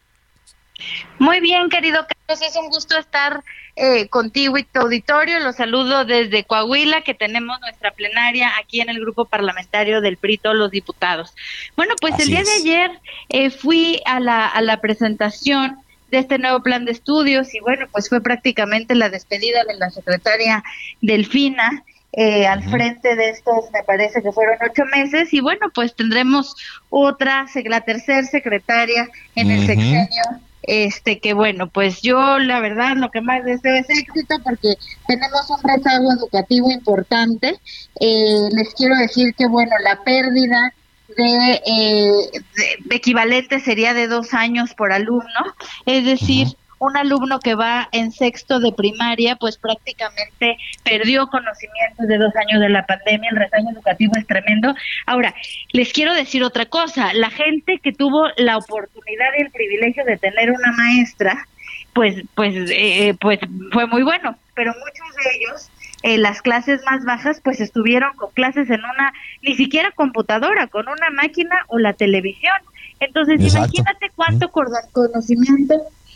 Speaker 18: Muy bien, querido Carlos, es un gusto estar eh, contigo y tu auditorio. Los saludo desde Coahuila, que tenemos nuestra plenaria aquí en el grupo parlamentario del PRI, todos los diputados. Bueno, pues el día de ayer eh, fui a la, a la presentación de este nuevo plan de estudios y bueno, pues fue prácticamente la despedida de la secretaria Delfina. Eh, al frente de estos, me parece que fueron ocho meses, y bueno, pues tendremos otra, la tercera secretaria en el sexenio este que bueno pues yo la verdad lo que más deseo es éxito porque tenemos un rezago educativo importante. Eh, les quiero decir que bueno la pérdida de, eh, equivalente sería de dos años por alumno. Es decir un alumno que va en sexto de primaria, pues prácticamente perdió conocimientos de dos años de la pandemia, el rezago educativo es tremendo. Ahora, les quiero decir otra cosa, la gente que tuvo la oportunidad y el privilegio de tener una maestra, pues, pues, eh, pues fue muy bueno, pero muchos de ellos eh, las clases más bajas pues estuvieron con clases en una, ni siquiera computadora, con una máquina o la televisión. Entonces, imagínate cuánto conocimiento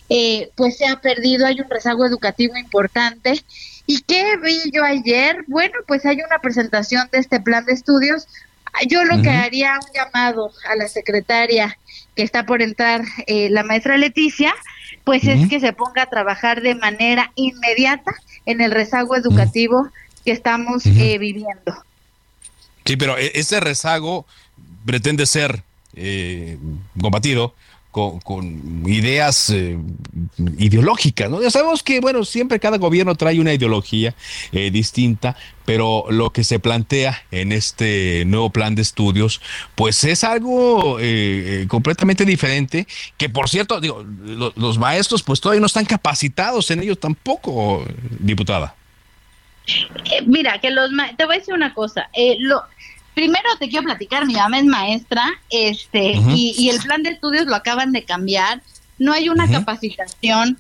Speaker 18: eh, pues se ha perdido, hay un rezago educativo importante. ¿Y qué vi yo ayer? Bueno, pues hay una presentación de este plan de estudios. Yo lo que haría un llamado a la secretaria que está por entrar, eh, la maestra Leticia, pues es que se ponga a trabajar de manera inmediata en el rezago educativo que estamos eh, viviendo.
Speaker 2: Sí, pero e-, ese rezago pretende ser combatido con, ideas eh, ideológicas, ¿no? Ya sabemos que, bueno, siempre cada gobierno trae una ideología eh, distinta, pero lo que se plantea en este nuevo plan de estudios, pues es algo eh, completamente diferente, que por cierto, digo, los maestros pues todavía no están capacitados en ello tampoco, diputada.
Speaker 18: mira, que los te voy a decir una cosa, lo, primero te quiero platicar, mi mamá es maestra, este, y, el plan de estudios lo acaban de cambiar. No hay una capacitación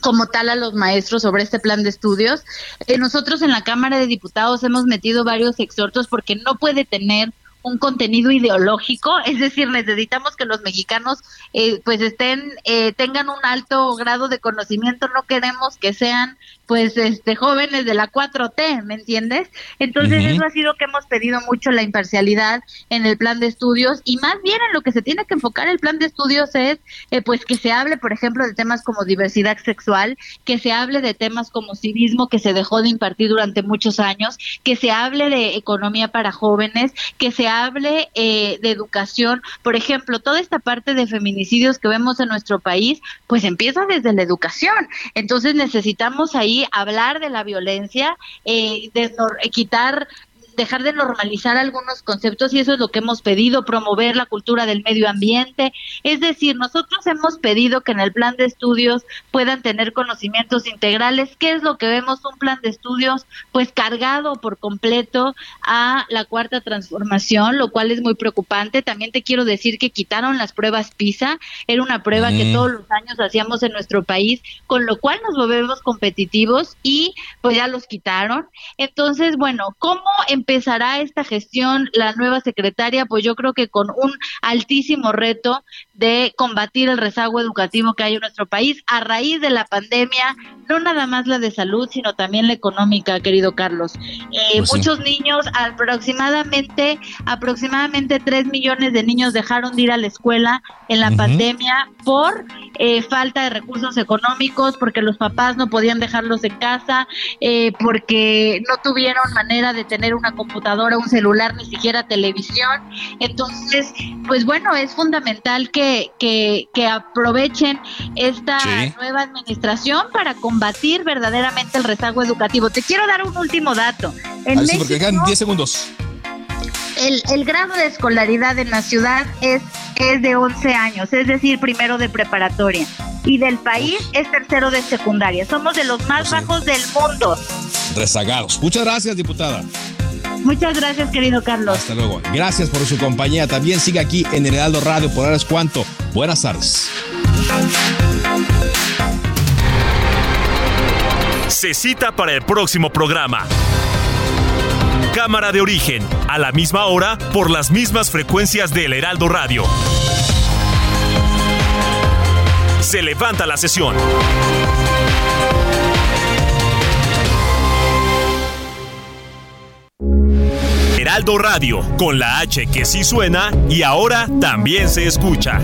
Speaker 18: como tal a los maestros sobre este plan de estudios. Eh, nosotros en la Cámara de Diputados hemos metido varios exhortos porque no puede tener un contenido ideológico, es decir, necesitamos que los mexicanos eh, pues estén, eh, tengan un alto grado de conocimiento, no queremos que sean pues este jóvenes de la 4T, ¿me entiendes? Entonces eso ha sido que hemos pedido mucho la imparcialidad en el plan de estudios y más bien en lo que se tiene que enfocar el plan de estudios es eh, pues que se hable, por ejemplo, de temas como diversidad sexual, que se hable de temas como civismo que se dejó de impartir durante muchos años, que se hable de economía para jóvenes, que se hable eh, de educación. Por ejemplo, toda esta parte de feminicidios que vemos en nuestro país, pues empieza desde la educación. Entonces necesitamos ahí hablar de la violencia, eh, de quitar dejar de normalizar algunos conceptos y eso es lo que hemos pedido, promover la cultura del medio ambiente. Es decir, nosotros hemos pedido que en el plan de estudios puedan tener conocimientos integrales. ¿Qué es lo que vemos? Un plan de estudios pues cargado por completo a la cuarta transformación, lo cual es muy preocupante. También te quiero decir que quitaron las pruebas PISA, era una prueba que todos los años hacíamos en nuestro país, con lo cual nos volvemos competitivos y pues ya los quitaron. Entonces, bueno, ¿cómo empezará esta gestión la nueva secretaria? Pues yo creo que con un altísimo reto de combatir el rezago educativo que hay en nuestro país a raíz de la pandemia, no nada más la de salud, sino también la económica, querido Carlos. Eh, pues muchos niños, aproximadamente, aproximadamente 3 millones de niños dejaron de ir a la escuela en la pandemia por eh, falta de recursos económicos, porque los papás no podían dejarlos en casa, eh, porque no tuvieron manera de tener una computadora, un celular, ni siquiera televisión. Entonces, pues bueno, es fundamental que que, aprovechen esta nueva administración para combatir verdaderamente el rezago educativo. Te quiero dar un último dato.
Speaker 2: En México, porque 10 segundos.
Speaker 18: El, el, grado de escolaridad en la ciudad es, es de 11 años, es decir, primero de preparatoria. Y del país es tercero de secundaria. Somos de los más bajos del mundo.
Speaker 2: Rezagados. Muchas gracias, diputada.
Speaker 18: Muchas gracias, querido Carlos.
Speaker 2: Hasta luego. Gracias por su compañía. También sigue aquí en Heraldo Radio. Por ahora es cuanto. Buenas tardes.
Speaker 1: Se cita para el próximo programa. Cámara de origen, a la misma hora, por las mismas frecuencias del Heraldo Radio. Se levanta la sesión. Heraldo Radio, con la H que sí suena y ahora también se escucha.